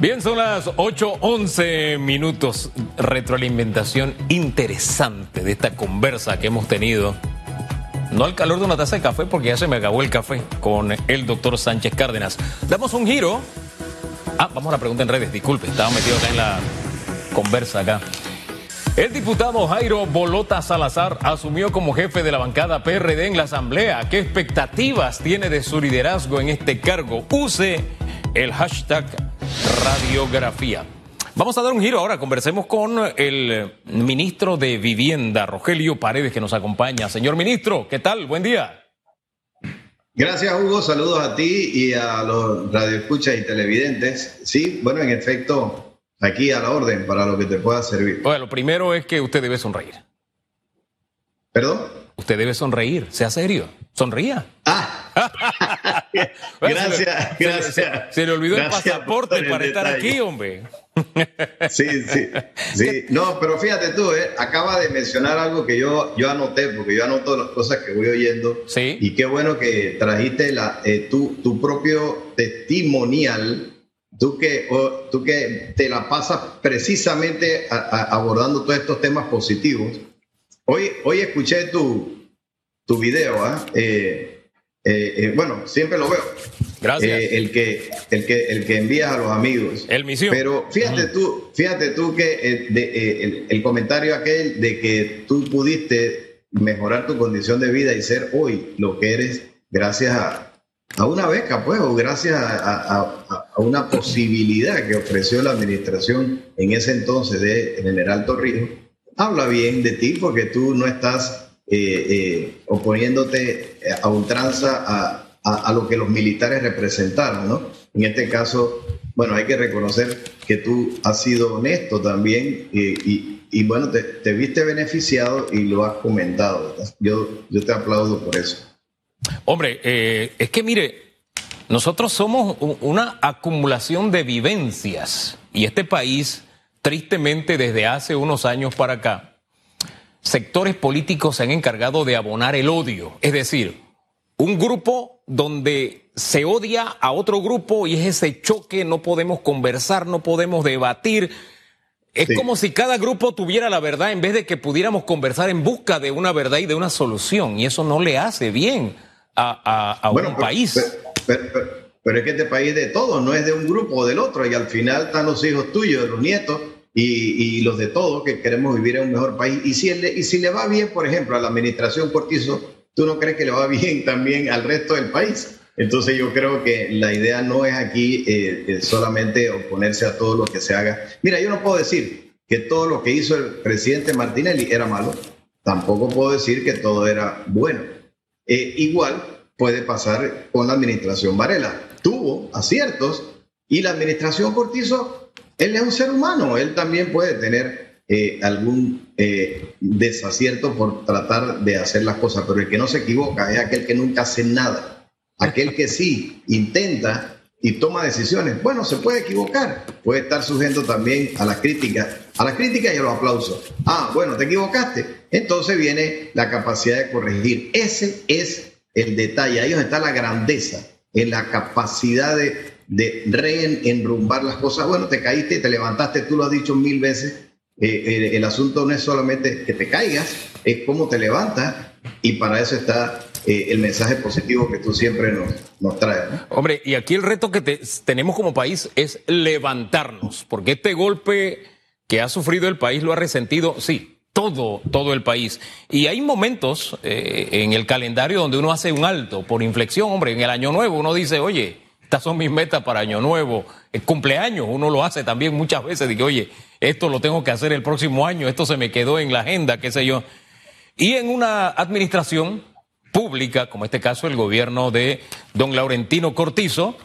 Bien, son las 8:11 minutos. Retroalimentación interesante de esta conversa que hemos tenido. No al calor de una taza de café, porque ya se me acabó el café con el doctor Sánchez Cárdenas. Damos un giro. Ah, vamos a la pregunta en redes, disculpe, estaba metido acá en la conversa acá. El diputado Jairo Bolota Salazar asumió como jefe de la bancada PRD en la Asamblea. ¿Qué expectativas tiene de su liderazgo en este cargo? Use el hashtag radiografía. Vamos a dar un giro ahora, conversemos con el ministro de Vivienda, Rogelio Paredes, que nos acompaña. Señor ministro, ¿qué tal? Buen día. Gracias, Hugo. Saludos a ti y a los radioescuchas y televidentes. Sí, bueno, en efecto, aquí a la orden para lo que te pueda servir. Bueno, lo primero es que usted debe sonreír. ¿Perdón? Usted debe sonreír, sea serio. Sonría. Ah. gracias, gracias. Se, le olvidó el pasaporte para estar aquí, hombre. sí, sí, sí. No, pero fíjate tú, eh, acaba de mencionar algo que yo, yo anoté, porque yo anoto las cosas que voy oyendo. Sí. Y qué bueno que trajiste la, eh, tu, tu propio testimonial. Tú que, tú que te la pasas precisamente abordando todos estos temas positivos. Hoy, hoy escuché tu, tu video, ¿ah? eh, eh, eh, bueno, siempre lo veo. Gracias. el, que, el, que, el que envías a los amigos. El misión. Pero fíjate tú, fíjate tú que de, el, comentario aquel de que tú pudiste mejorar tu condición de vida y ser hoy lo que eres gracias a, a una beca, pues, o gracias a, a, una posibilidad que ofreció la administración en ese entonces de General Torrijos, habla bien de ti porque tú no estás eh, eh, oponiéndote a ultranza a, a, lo que los militares representaron, ¿no? En este caso, bueno, hay que reconocer que tú has sido honesto también y, y, bueno, te, te, viste beneficiado y lo has comentado. Yo, yo te aplaudo por eso. Hombre, eh, es que mire, nosotros somos una acumulación de vivencias y este país, tristemente, desde hace unos años para acá, sectores políticos se han encargado de abonar el odio. Es decir, un grupo donde se odia a otro grupo y es ese choque, no podemos conversar, no podemos debatir. Es como si cada grupo tuviera la verdad en vez de que pudiéramos conversar en busca de una verdad y de una solución. Y eso no le hace bien a, un país. Pero, es que este país es de todos, no es de un grupo o del otro. Y al final están los hijos tuyos, los nietos, y, los de todos que queremos vivir en un mejor país. Y si, y si le va bien, por ejemplo, a la administración Cortizo, ¿tú no crees que le va bien también al resto del país? Entonces yo creo que la idea no es aquí eh, eh, solamente oponerse a todo lo que se haga. Mira, yo no puedo decir que todo lo que hizo el presidente Martinelli era malo. Tampoco puedo decir que todo era bueno. Eh, igual puede pasar con la administración Varela. Tuvo aciertos y la administración Cortizo él es un ser humano, él también puede tener eh, algún eh, desacierto por tratar de hacer las cosas, pero el que no se equivoca es aquel que nunca hace nada, aquel que sí intenta y toma decisiones. Bueno, se puede equivocar, puede estar sujeto también a la crítica, a la crítica y a los aplausos. Ah, bueno, te equivocaste. Entonces viene la capacidad de corregir. Ese es el detalle, ahí está la grandeza, en la capacidad de de reenrumbar las cosas. Bueno, te caíste, te levantaste, tú lo has dicho mil veces. Eh, el, asunto no es solamente que te caigas, es cómo te levantas y para eso está eh, el mensaje positivo que tú siempre nos, nos traes. Hombre, y aquí el reto que tenemos como país es levantarnos, porque este golpe que ha sufrido el país lo ha resentido, sí, todo, todo el país. Y hay momentos eh, en el calendario donde uno hace un alto por inflexión, hombre, en el año nuevo uno dice, oye, estas son mis metas para Año Nuevo. El cumpleaños, uno lo hace también muchas veces. Digo, oye, esto lo tengo que hacer el próximo año, esto se me quedó en la agenda, qué sé yo. Y en una administración pública, como este caso el gobierno de don Laurentino Cortizo,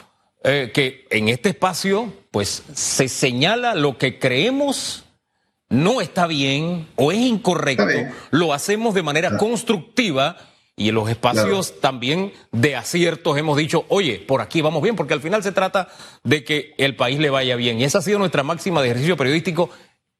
eh, que en este espacio, pues se señala lo que creemos no está bien o es incorrecto, lo hacemos de manera constructiva y en los espacios también de aciertos hemos dicho, oye, por aquí vamos bien, porque al final se trata de que el país le vaya bien. Y esa ha sido nuestra máxima de ejercicio periodístico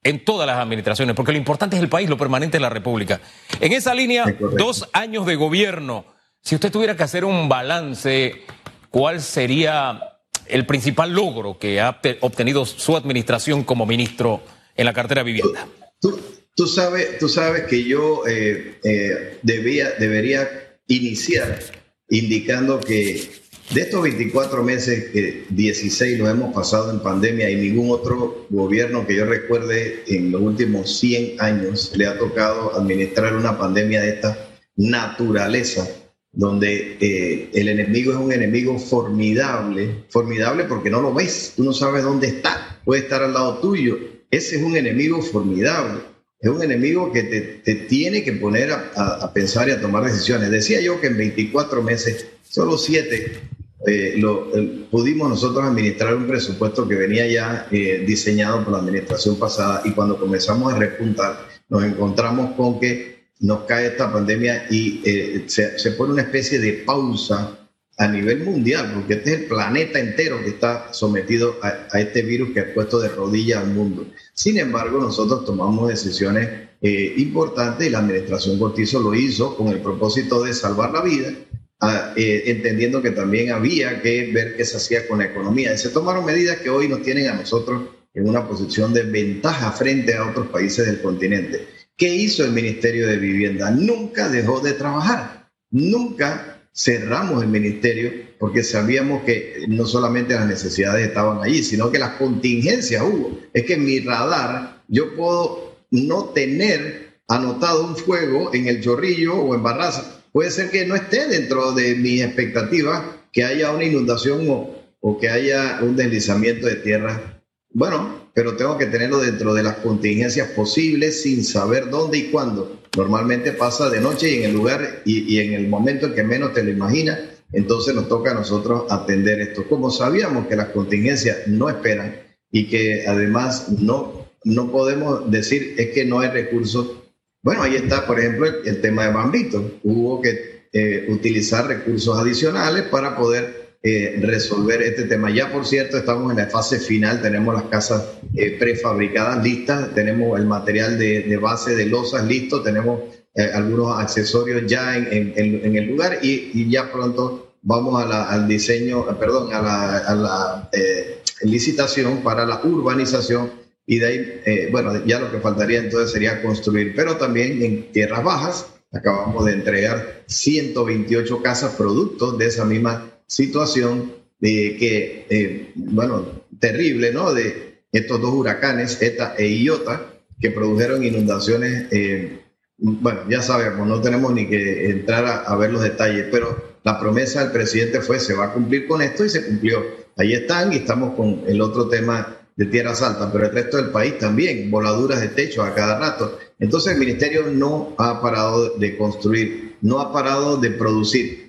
en todas las administraciones, porque lo importante es el país, lo permanente es la República. En esa línea, dos años de gobierno. Si usted tuviera que hacer un balance, ¿cuál sería el principal logro que ha obtenido su administración como ministro en la cartera de vivienda? Tú, sabes, tú sabes que yo eh, eh, debía, debería iniciar indicando que de estos 24 meses, 16 los hemos pasado en pandemia y ningún otro gobierno que yo recuerde en los últimos 100 años le ha tocado administrar una pandemia de esta naturaleza, donde eh, el enemigo es un enemigo formidable, formidable porque no lo ves, tú no sabes dónde está, puede estar al lado tuyo. Ese es un enemigo formidable, es un enemigo que te, tiene que poner a, a pensar y a tomar decisiones. Decía yo que en 24 meses, solo 7 eh, lo, eh, pudimos nosotros administrar un presupuesto que venía ya eh, diseñado por la administración pasada y cuando comenzamos a repuntar nos encontramos con que nos cae esta pandemia y se, se, pone una especie de pausa a nivel mundial, porque este es el planeta entero que está sometido a, a este virus que ha puesto de rodillas al mundo. Sin embargo, nosotros tomamos decisiones importantes y la administración Cortizo lo hizo con el propósito de salvar la vida eh, entendiendo que también había que ver qué se hacía con la economía. Y se tomaron medidas que hoy nos tienen a nosotros en una posición de ventaja frente a otros países del continente. ¿Qué hizo el Ministerio de Vivienda? Nunca dejó de trabajar, nunca cerramos el ministerio porque sabíamos que no solamente las necesidades estaban allí, sino que las contingencias hubo. Es que en mi radar yo puedo no tener anotado un fuego en el chorrillo o en Barraza, puede ser que no esté dentro de mis expectativas que haya una inundación o, que haya un deslizamiento de tierra. Bueno, pero tengo que tenerlo dentro de las contingencias posibles sin saber dónde y cuándo. Normalmente pasa de noche y en el lugar y, en el momento en que menos te lo imaginas, entonces nos toca a nosotros atender esto. Como sabíamos que las contingencias no esperan y que además no, no podemos decir es que no hay recursos bueno, ahí está, por ejemplo, el, tema de Bambito. Hubo que eh, utilizar recursos adicionales para poder eh, resolver este tema. Ya, por cierto, estamos en la fase final, tenemos las casas eh, prefabricadas listas, tenemos el material de, base de losas listo, tenemos algunos accesorios ya en, el lugar y, ya pronto vamos al diseño, perdón, a la, a la licitación para la urbanización y de ahí, eh, bueno, ya lo que faltaría entonces sería construir, pero también en tierras bajas acabamos de entregar 128 casas producto de esa misma situación de que, eh, bueno, terrible, ¿no? De estos dos huracanes, ETA e IOTA, que produjeron inundaciones, eh, bueno, ya sabemos, no tenemos ni que entrar a, a ver los detalles, pero la promesa del presidente fue se va a cumplir con esto y se cumplió. Ahí están y estamos con el otro tema de tierras altas, pero el resto del país también, voladuras de techo a cada rato. Entonces el ministerio no ha parado de construir, no ha parado de producir.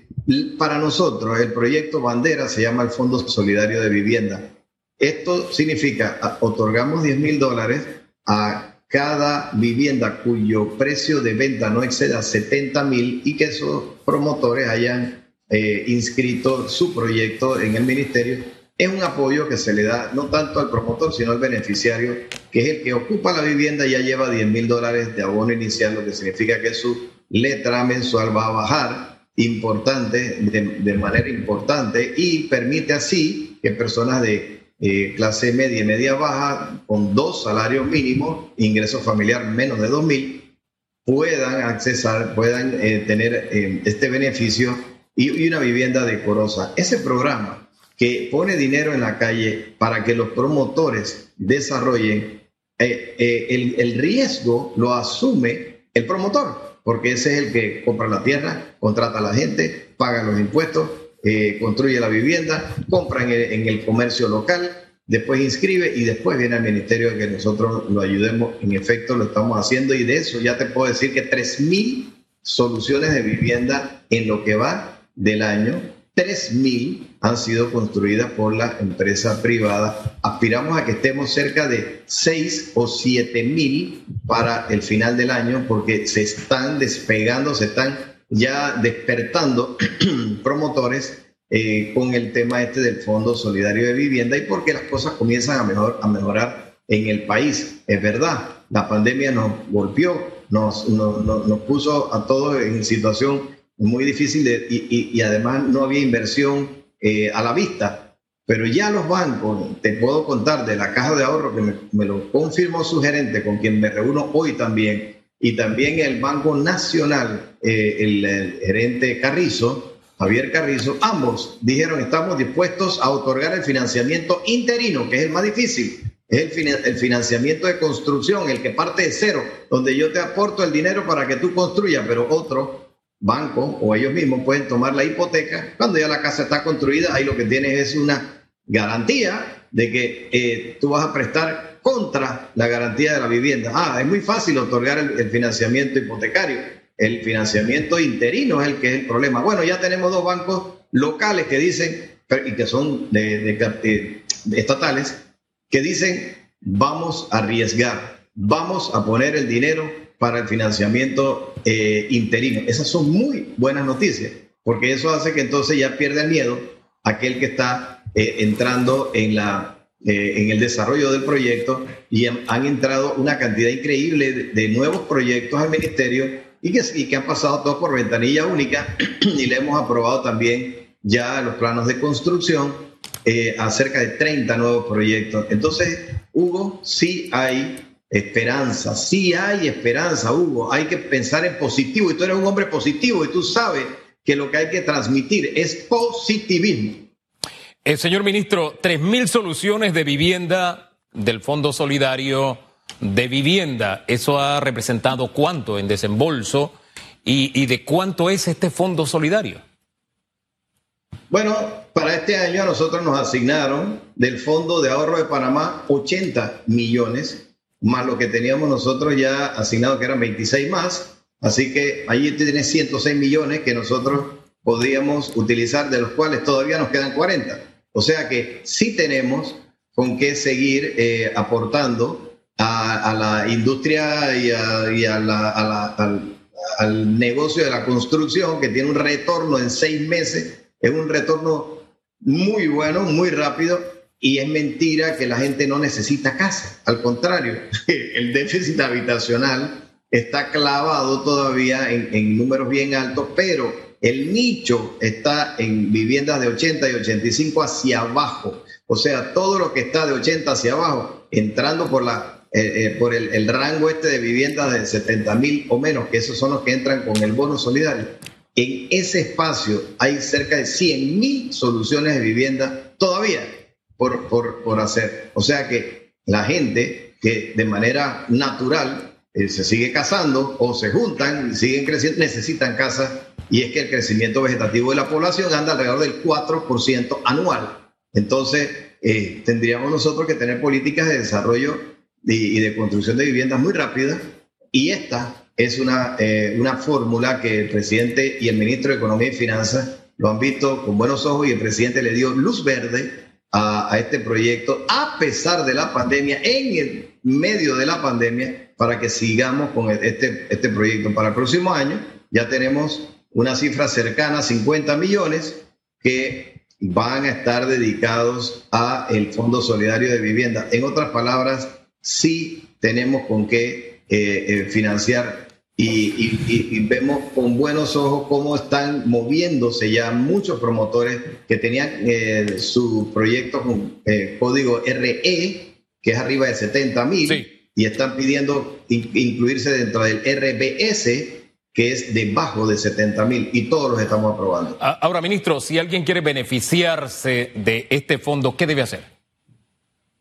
Para nosotros el proyecto bandera se llama el Fondo Solidario de Vivienda. Esto significa, otorgamos 10 mil dólares a cada vivienda cuyo precio de venta no exceda 70 mil y que esos promotores hayan eh, inscrito su proyecto en el ministerio es un apoyo que se le da no tanto al promotor, sino al beneficiario, que es el que ocupa la vivienda y ya lleva 10 mil dólares de abono inicial, lo que significa que su letra mensual va a bajar importante, de, manera importante, y permite así que personas de eh, clase media y media baja, con dos salarios mínimos, ingreso familiar menos de 2 mil, puedan accesar, puedan eh, tener eh, este beneficio y, una vivienda decorosa. Ese programa que pone dinero en la calle para que los promotores desarrollen, el, riesgo lo asume el promotor, porque ese es el que compra la tierra, contrata a la gente, paga los impuestos, eh, construye la vivienda, compra en el, en el, comercio local, después inscribe y después viene al ministerio de que nosotros lo ayudemos. En efecto, lo estamos haciendo y de eso ya te puedo decir que 3.000 soluciones de vivienda en lo que va del año 3.000 han sido construidas por la empresa privada. Aspiramos a que estemos cerca de 6 o 7.000 para el final del año porque se están despegando, se están ya despertando promotores eh, con el tema este del Fondo Solidario de Vivienda y porque las cosas comienzan a, mejor, a mejorar en el país. Es verdad, la pandemia nos golpeó, nos, nos, nos puso a todos en situación muy difícil de, y, y, además no había inversión eh, a la vista. pero ya los bancos, te puedo contar de la caja de ahorro que me, lo confirmó su gerente, con quien me reúno hoy también, y también el Banco Nacional, eh, el, gerente Carrizo, Javier Carrizo, ambos dijeron estamos dispuestos a otorgar el financiamiento interino, que es el más difícil, es el, el, financiamiento de construcción, el que parte de cero, donde yo te aporto el dinero para que tú construyas, pero otro banco o ellos mismos pueden tomar la hipoteca. Cuando ya la casa está construida, ahí lo que tienes es una garantía de que eh, tú vas a prestar contra la garantía de la vivienda. Ah, es muy fácil otorgar el, financiamiento hipotecario. El financiamiento interino es el que es el problema. Bueno, ya tenemos dos bancos locales que dicen, y que son de, estatales, que dicen, vamos a arriesgar, vamos a poner el dinero para el financiamiento eh, interino. Esas son muy buenas noticias, porque eso hace que entonces ya pierda el miedo aquel que está eh, entrando en, la, eh, en el desarrollo del proyecto y han, entrado una cantidad increíble de, nuevos proyectos al ministerio y que, y que han pasado todos por ventanilla única y le hemos aprobado también ya los planos de construcción a cerca de 30 nuevos proyectos. Entonces, Hugo, sí hay Esperanza, sí hay esperanza, Hugo. Hay que pensar en positivo y tú eres un hombre positivo y tú sabes que lo que hay que transmitir es positivismo. Eh, señor ministro, tres mil soluciones de vivienda del Fondo Solidario de Vivienda. ¿Eso ha representado cuánto en desembolso y, y de cuánto es este Fondo Solidario? Bueno, para este año a nosotros nos asignaron del Fondo de Ahorro de Panamá 80 millones más lo que teníamos nosotros ya asignado, que eran 26 más. Así que allí tienes 106 millones que nosotros podríamos utilizar, de los cuales todavía nos quedan 40. O sea que sí tenemos con qué seguir eh, aportando a, la industria y, al negocio de la construcción, que tiene un retorno en seis meses. Es un retorno muy bueno, muy rápido y es mentira que la gente no necesita casa. Al contrario, el déficit habitacional está clavado todavía en, números bien altos, pero el nicho está en viviendas de 80 y 85 hacia abajo. O sea, todo lo que está de 80 hacia abajo, entrando por, la, eh, eh, por el, el, rango este de viviendas de 70 mil o menos, que esos son los que entran con el bono solidario. En ese espacio hay cerca de 100 mil soluciones de vivienda todavía por, por, por hacer. O sea que la gente que de manera natural eh, se sigue casando o se juntan y siguen creciendo, necesitan casa y es que el crecimiento vegetativo de la población anda alrededor del 4% anual. Entonces, eh, tendríamos nosotros que tener políticas de desarrollo y, de construcción de viviendas muy rápidas y esta es una, eh, una fórmula que el presidente y el ministro de Economía y Finanzas lo han visto con buenos ojos y el presidente le dio luz verde a, este proyecto a pesar de la pandemia, en el medio de la pandemia, para que sigamos con este, este proyecto. Para el próximo año ya tenemos una cifra cercana a 50 millones que van a estar dedicados a el Fondo Solidario de Vivienda. En otras palabras, sí tenemos con qué eh, eh, financiar y, vemos con buenos ojos cómo están moviéndose ya muchos promotores que tenían eh, su proyecto con eh, código RE, que es arriba de 70 mil, y están pidiendo incluirse dentro del RBS, que es debajo de 70 mil, y todos los estamos aprobando. Ahora, ministro, si alguien quiere beneficiarse de este fondo, ¿qué debe hacer?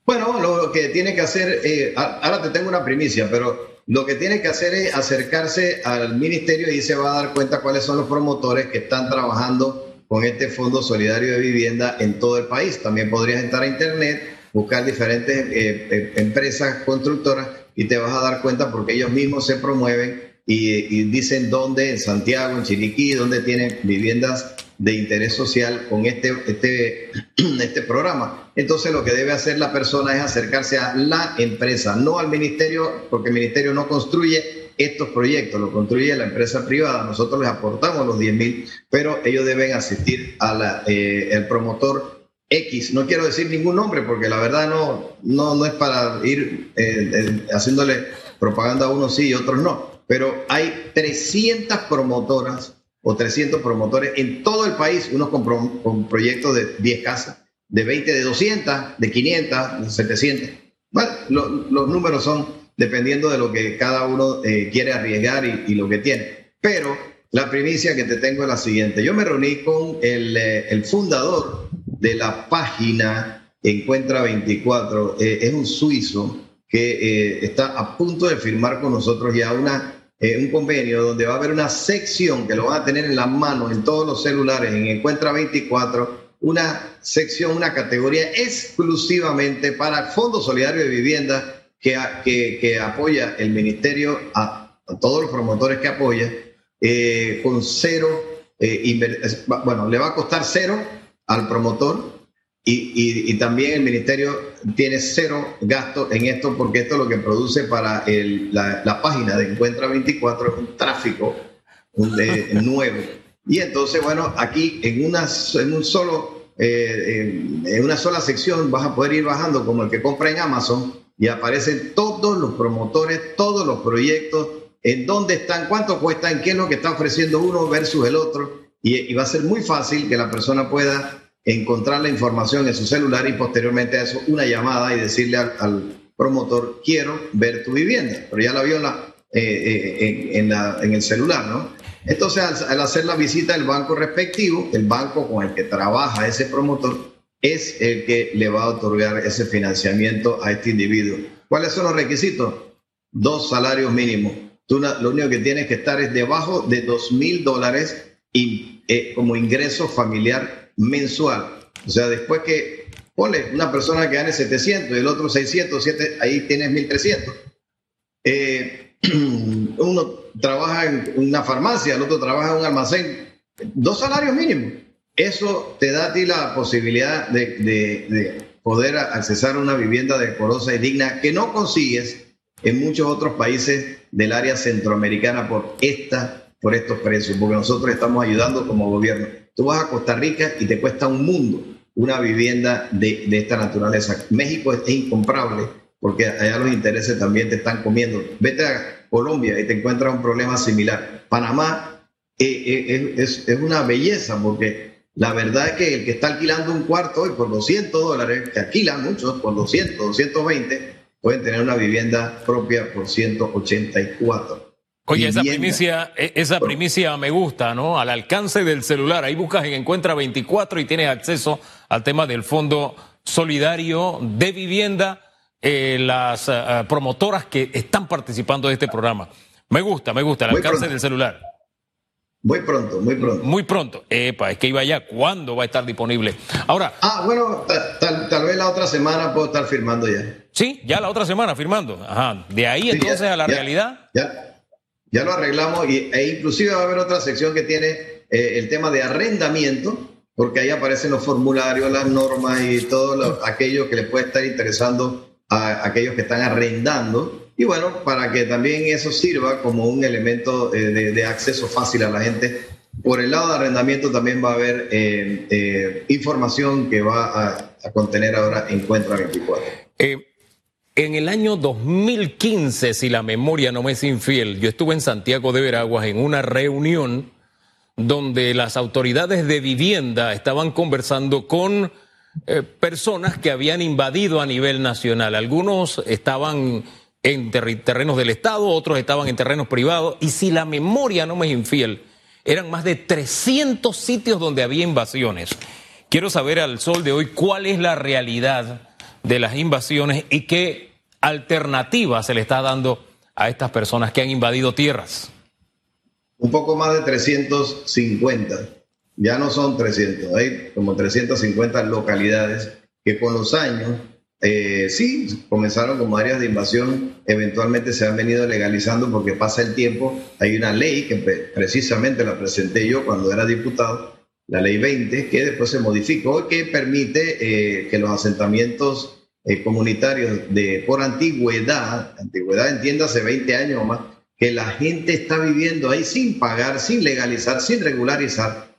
Bueno, lo que tiene que hacer, eh, ahora te tengo una primicia, pero lo que tiene que hacer es acercarse al ministerio y se va a dar cuenta cuáles son los promotores que están trabajando con este Fondo Solidario de Vivienda en todo el país. También podrías entrar a internet, buscar diferentes eh, eh, empresas constructoras y te vas a dar cuenta porque ellos mismos se promueven y, dicen dónde, en Santiago, en Chiriquí, dónde tienen viviendas de interés social con este, este, este programa. Entonces lo que debe hacer la persona es acercarse a la empresa, no al ministerio, porque el ministerio no construye estos proyectos, lo construye la empresa privada. Nosotros les aportamos los 10 mil, pero ellos deben asistir al eh, promotor X. No quiero decir ningún nombre porque la verdad no, no, no es para ir eh, eh, haciéndole propaganda a unos sí y otros no pero hay 300 promotoras o 300 promotores en todo el país, unos con, proyectos de 10 casas, de 20, de 200, de 500, de 700. Bueno, los números son dependiendo de lo que cada uno eh, quiere arriesgar y, lo que tiene. Pero la primicia que te tengo es la siguiente. Yo me reuní con el, eh, el fundador de la página Encuentra 24. Eh, es un suizo que está a punto de firmar con nosotros ya una, un convenio donde va a haber una sección que lo van a tener en la mano en todos los celulares en Encuentra 24 una sección, una categoría exclusivamente para el Fondo Solidario de Vivienda que, que, apoya el ministerio a, todos los promotores que apoya, eh, con cero, eh, bueno, le va a costar cero al promotor y, y, también el ministerio tiene cero gasto en esto porque esto es lo que produce para el, la, la, página de Encuentra 24 es un tráfico nuevo. Y entonces, bueno, aquí en, una, en un solo eh, en una sola sección vas a poder ir bajando como el que compra en Amazon y aparecen todos los promotores, todos los proyectos, en dónde están, cuánto cuestan, qué es lo que está ofreciendo uno versus el otro. Y, va a ser muy fácil que la persona pueda encontrar la información en su celular y posteriormente a eso una llamada y decirle al, promotor, quiero ver tu vivienda. Pero ya la vio en, eh, eh, el celular, ¿no? Entonces, al, hacer la visita del banco respectivo, el banco con el que trabaja ese promotor es el que le va a otorgar ese financiamiento a este individuo. ¿Cuáles son los requisitos? Dos salarios mínimos. Lo único que tienes que estar es debajo de dos mil dólares eh, como ingreso familiar mensual. O sea, después que pone una persona que gane 700 y el otro 600, ahí tienes 1300. Eh, uno trabaja en una farmacia, el otro trabaja en un almacén, dos salarios mínimos. Eso te da a ti la posibilidad de, poder accesar a una vivienda decorosa y digna que no consigues en muchos otros países del área centroamericana por, esta, por estos precios, porque nosotros estamos ayudando como gobierno. Tú vas a Costa Rica y te cuesta un mundo una vivienda de, esta naturaleza. México es incomparable porque allá los intereses también te están comiendo. Vete a Colombia y te encuentras un problema similar. Panamá eh, eh, es, es, una belleza porque la verdad es que el que está alquilando un cuarto hoy por 200 dólares, que alquilan muchos por 200, 220, pueden tener una vivienda propia por 184. Oye, esa primicia, e, esa primicia me gusta, ¿no? Al alcance del celular. Ahí buscas en Encuentra 24 y tienes acceso al tema del Fondo Solidario de Vivienda eh, las eh, promotoras que están participando de este programa. Me gusta, me gusta, el alcance del celular. Muy pronto, muy pronto. Muy pronto. Epa, es que iba ya. ¿Cuándo va a estar disponible? Ahora. Ah, bueno, tal, vez la otra semana puedo estar firmando ya. Sí, ya la otra semana firmando. Ajá. De ahí entonces a la realidad. Ya, ya lo arreglamos e inclusive va a haber otra sección que tiene el tema de arrendamiento porque ahí aparecen los formularios, las normas y todo aquello que le puede estar interesando a aquellos que están arrendando y bueno, para que también eso sirva como un elemento eh, de, acceso fácil a la gente. Por el lado de arrendamiento también va a haber eh, eh, información que va a, contener ahora Encuentra 24. En el año 2015, si la memoria no me es infiel, yo estuve en Santiago de Veraguas en una reunión donde las autoridades de vivienda estaban conversando con eh, personas que habían invadido a nivel nacional. Algunos estaban en terrenos del Estado, otros estaban en terrenos privados, y si la memoria no me es infiel, eran más de 300 sitios donde había invasiones. Quiero saber al sol de hoy cuál es la realidad de las invasiones y qué alternativa se le está dando a estas personas que han invadido tierras. Un poco más de 350 ya no son 300, hay como 350 localidades que con los años, eh, sí, comenzaron como áreas de invasión, eventualmente se han venido legalizando porque pasa el tiempo. Hay una ley que precisamente la presenté yo cuando era diputado, la ley 20, que después se modificó, que permite eh, que los asentamientos eh, comunitarios de por antigüedad, antigüedad entiéndase 20 años o más, que la gente está viviendo ahí sin pagar, sin legalizar, sin regularizar,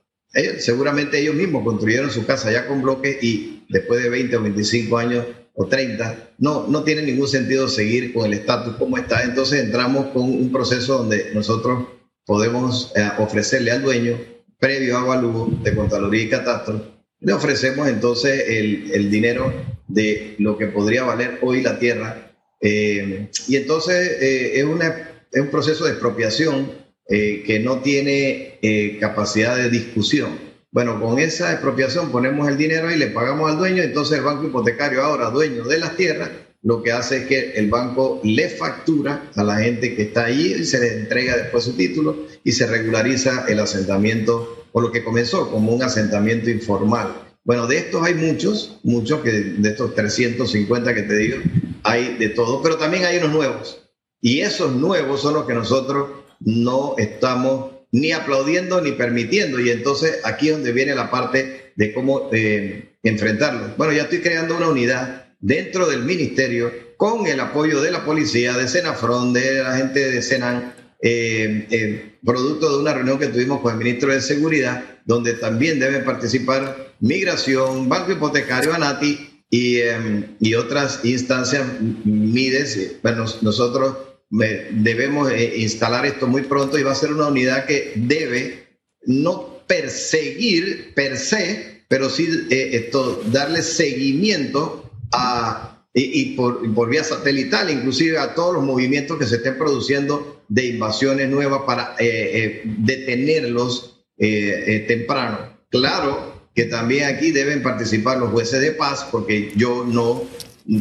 seguramente ellos mismos construyeron su casa ya con bloques y después de 20 o 25 años o 30, no, no tiene ningún sentido seguir con el estatus como está. Entonces entramos con un proceso donde nosotros podemos eh, ofrecerle al dueño, previo avalúo de Contraloría y Catastro, le ofrecemos entonces el, el dinero de lo que podría valer hoy la tierra. Eh, y entonces eh, es, una, es, un proceso de expropiación eh, que no tiene capacidad de discusión. Bueno, con esa expropiación ponemos el dinero y le pagamos al dueño, entonces el banco hipotecario ahora dueño de las tierras, lo que hace es que el banco le factura a la gente que está allí y se le entrega después su título y se regulariza el asentamiento o lo que comenzó como un asentamiento informal. Bueno, de estos hay muchos, muchos que de estos 350 que te digo, hay de todo, pero también hay unos nuevos. Y esos nuevos son los que nosotros no estamos ni aplaudiendo ni permitiendo. Y entonces aquí es donde viene la parte de cómo eh, enfrentarlos. Bueno, ya estoy creando una unidad dentro del ministerio con el apoyo de la policía, de Senafron, de la gente de Senan, eh, eh, producto de una reunión que tuvimos con el ministro de Seguridad, donde también deben participar Migración, Banco Hipotecario, ANATI y, em, y otras instancias, MIDES. Bueno, nosotros debemos eh, instalar esto muy pronto y va a ser una unidad que debe no perseguir per se, pero sí esto, darle seguimiento a y, por, vía satelital, inclusive a todos los movimientos que se estén produciendo de invasiones nuevas para eh, eh, detenerlos eh, temprano. Claro que también aquí deben participar los jueces de paz, porque yo no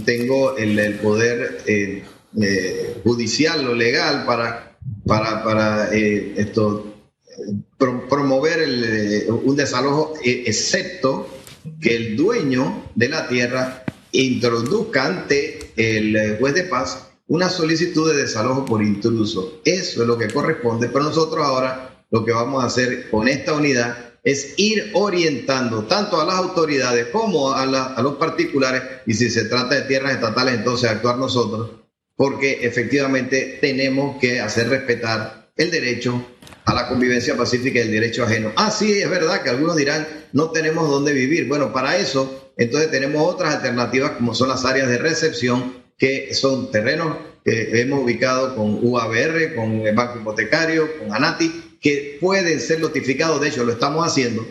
tengo el, poder judicial o legal para, para, para esto, promover un desalojo, excepto que el dueño de la tierra introduzca ante el eh, juez de paz una solicitud de desalojo por intruso. Eso es lo que corresponde, pero nosotros ahora lo que vamos a hacer con esta unidad es ir orientando tanto a las autoridades como a, a los particulares, y si se trata de tierras estatales, entonces actuar nosotros, porque efectivamente tenemos que hacer respetar el derecho a la convivencia pacífica y el derecho ajeno. Ah, sí, es verdad que algunos dirán, no tenemos dónde vivir. Bueno, para eso entonces tenemos otras alternativas como son las áreas de recepción, que son terrenos que hemos ubicado con UABR, con el Banco Hipotecario, con ANATI, que pueden ser notificados, de hecho lo estamos haciendo,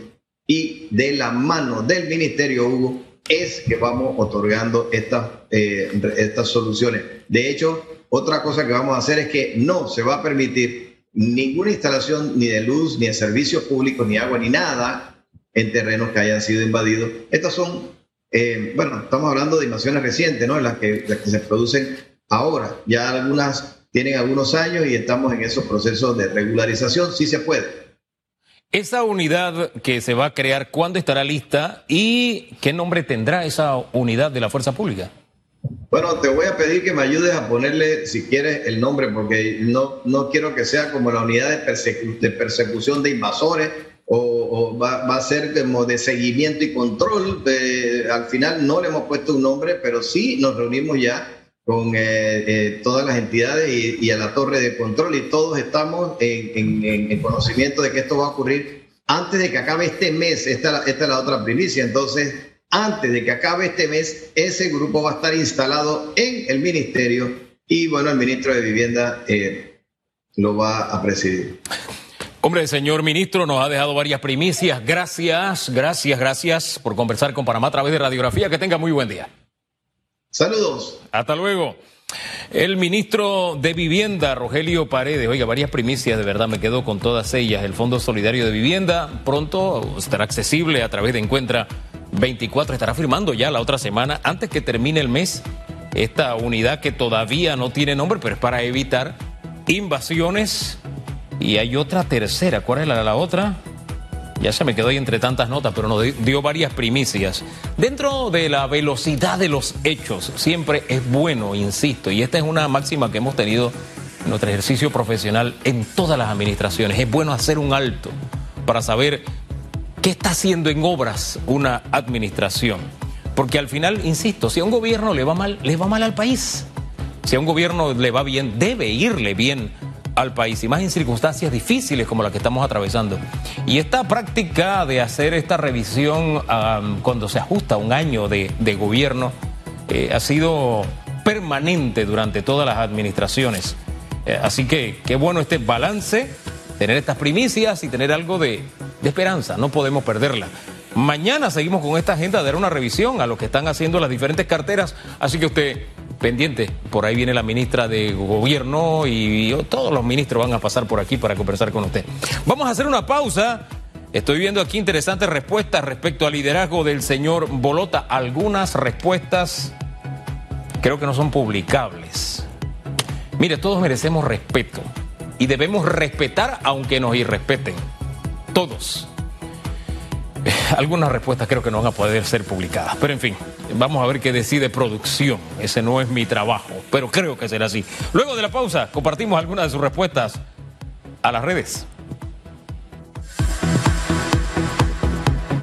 y de la mano del Ministerio Hugo es que vamos otorgando estas, eh, estas soluciones. De hecho, otra cosa que vamos a hacer es que no se va a permitir ninguna instalación ni de luz, ni de servicios públicos, ni agua, ni nada en terrenos que hayan sido invadidos. Estas son, eh, bueno, estamos hablando de invasiones recientes, ¿no? Las que, las que se producen ahora. Ya algunas tienen algunos años y estamos en esos procesos de regularización, sí se puede. Esa unidad que se va a crear, ¿cuándo estará lista y qué nombre tendrá esa unidad de la Fuerza Pública? Bueno, te voy a pedir que me ayudes a ponerle, si quieres, el nombre, porque no, no quiero que sea como la unidad de, de persecución de invasores, o, va, a ser como de seguimiento y control. al final no le hemos puesto un nombre, pero sí nos reunimos ya con eh, eh, todas las entidades y, a la torre de control y todos estamos en, en, conocimiento de que esto va a ocurrir antes de que acabe este mes. Esta, esta es la otra primicia. Entonces, antes de que acabe este mes, ese grupo va a estar instalado en el ministerio y bueno, el ministro de Vivienda eh, lo va a presidir. Hombre, señor ministro, nos ha dejado varias primicias. Gracias, gracias, gracias por conversar con Panamá a través de radiografía. Que tenga muy buen día. Saludos. Hasta luego. El ministro de Vivienda, Rogelio Paredes, oiga, varias primicias, de verdad me quedo con todas ellas. El Fondo Solidario de Vivienda pronto estará accesible a través de Encuentra 24, estará firmando ya la otra semana, antes que termine el mes, esta unidad que todavía no tiene nombre, pero es para evitar invasiones y hay otra tercera. ¿Cuál la, la otra? Ya se me quedó ahí entre tantas notas, pero nos dio varias primicias. Dentro de la velocidad de los hechos, siempre es bueno, insisto, y esta es una máxima que hemos tenido en nuestro ejercicio profesional en todas las administraciones. Es bueno hacer un alto para saber qué está haciendo en obras una administración. Porque al final, insisto, si a un gobierno le va mal, le va mal al país. Si a un gobierno le va bien, debe irle bien al país y más en circunstancias difíciles como las que estamos atravesando. Y esta práctica de hacer esta revisión cuando se ajusta un año de, gobierno eh, ha sido permanente durante todas las administraciones. Eh, así que qué bueno este balance, tener estas primicias y tener algo de, de esperanza, no podemos perderla. Mañana seguimos con esta agenda de dar una revisión a lo que están haciendo las diferentes carteras, así que usted pendiente, por ahí viene la ministra de Gobierno y todos los ministros van a pasar por aquí para conversar con usted. Vamos a hacer una pausa. Estoy viendo aquí interesantes respuestas respecto al liderazgo del señor Bolota. Algunas respuestas creo que no son publicables. Mire, todos merecemos respeto y debemos respetar aunque nos irrespeten. Todos. Algunas respuestas creo que no van a poder ser publicadas, pero en fin, vamos a ver qué decide producción. Ese no es mi trabajo, pero creo que será así. Luego de la pausa, compartimos algunas de sus respuestas a las redes.